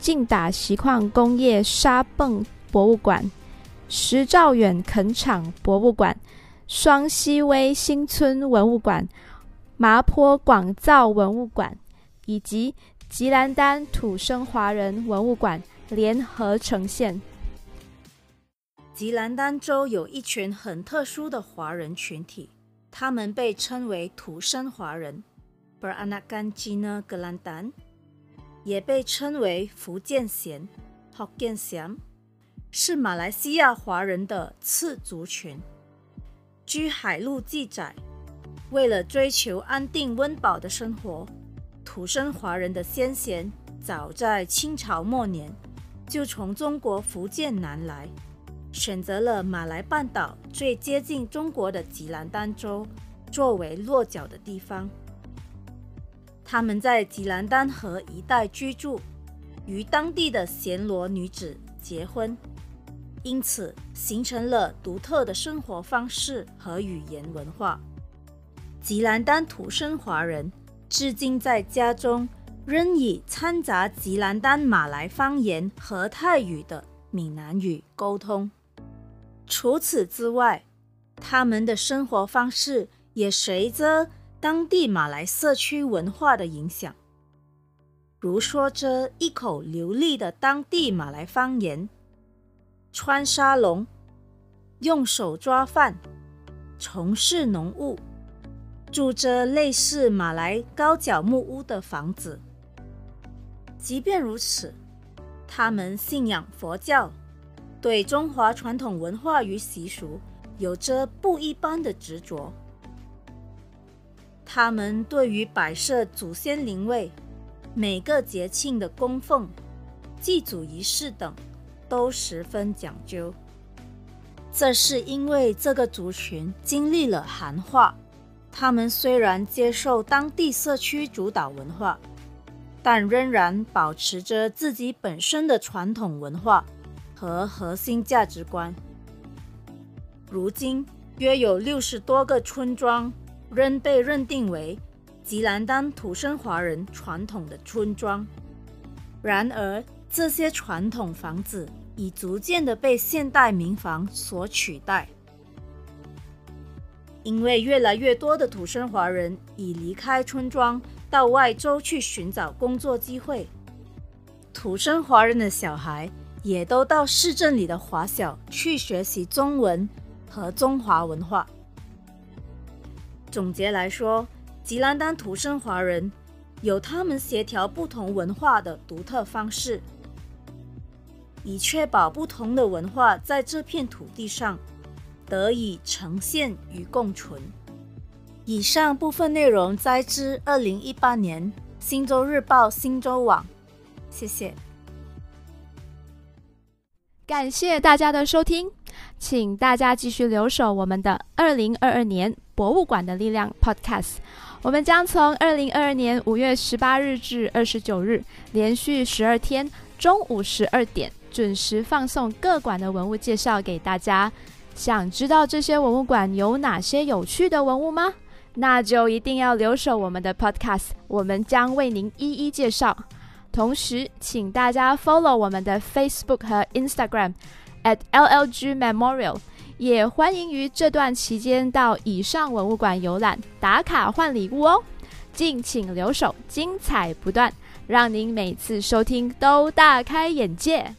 劲打锡矿工业沙泵博物馆、石兆远垦场博物馆、双溪威新村文物馆、麻坡广造文物馆以及吉兰丹土生华人文物馆联合呈现。吉兰丹州有一群很特殊的华人群体，他们被称为土生华人 （Beranakan Cina Kelantan）。也被称为福建贤 （Hokkien Siam），是马来西亚华人的次族群。据海路记载，为了追求安定温饱的生活，土生华人的先贤早在清朝末年就从中国福建南来，选择了马来半岛最接近中国的吉兰丹州作为落脚的地方。他们在吉兰丹河一带居住，与当地的暹罗女子结婚，因此形成了独特的生活方式和语言文化。吉兰丹土生华人至今在家中仍以掺杂吉兰丹马来方言和泰语的闽南语沟通。除此之外，他们的生活方式也随着。当地马来社区文化的影响，如说着一口流利的当地马来方言，穿沙龙，用手抓饭，从事农务，住着类似马来高脚木屋的房子。即便如此，他们信仰佛教，对中华传统文化与习俗有着不一般的执着。他们对于摆设祖先灵位、每个节庆的供奉、祭祖仪式等都十分讲究。这是因为这个族群经历了汉化，他们虽然接受当地社区主导文化，但仍然保持着自己本身的传统文化和核心价值观。如今约有六十多个村庄。仍被认定为吉兰丹土生华人传统的村庄。然而，这些传统房子已逐渐的被现代民房所取代，因为越来越多的土生华人已离开村庄，到外州去寻找工作机会。土生华人的小孩也都到市镇里的华小去学习中文和中华文化。总结来说，吉兰丹土生华人有他们协调不同文化的独特方式，以确保不同的文化在这片土地上得以呈现与共存。以上部分内容摘自二零一八年《新洲日报》新洲网，谢谢。感谢大家的收听，请大家继续留守我们的二零二二年。博物馆的力量 Podcast，我们将从二零二二年五月十八日至二十九日，连续十二天中午十二点准时放送各馆的文物介绍给大家。想知道这些文物馆有哪些有趣的文物吗？那就一定要留守我们的 Podcast，我们将为您一一介绍。同时，请大家 follow 我们的 Facebook 和 Instagram at LLG Memorial。也欢迎于这段期间到以上文物馆游览打卡换礼物哦，敬请留守，精彩不断，让您每次收听都大开眼界。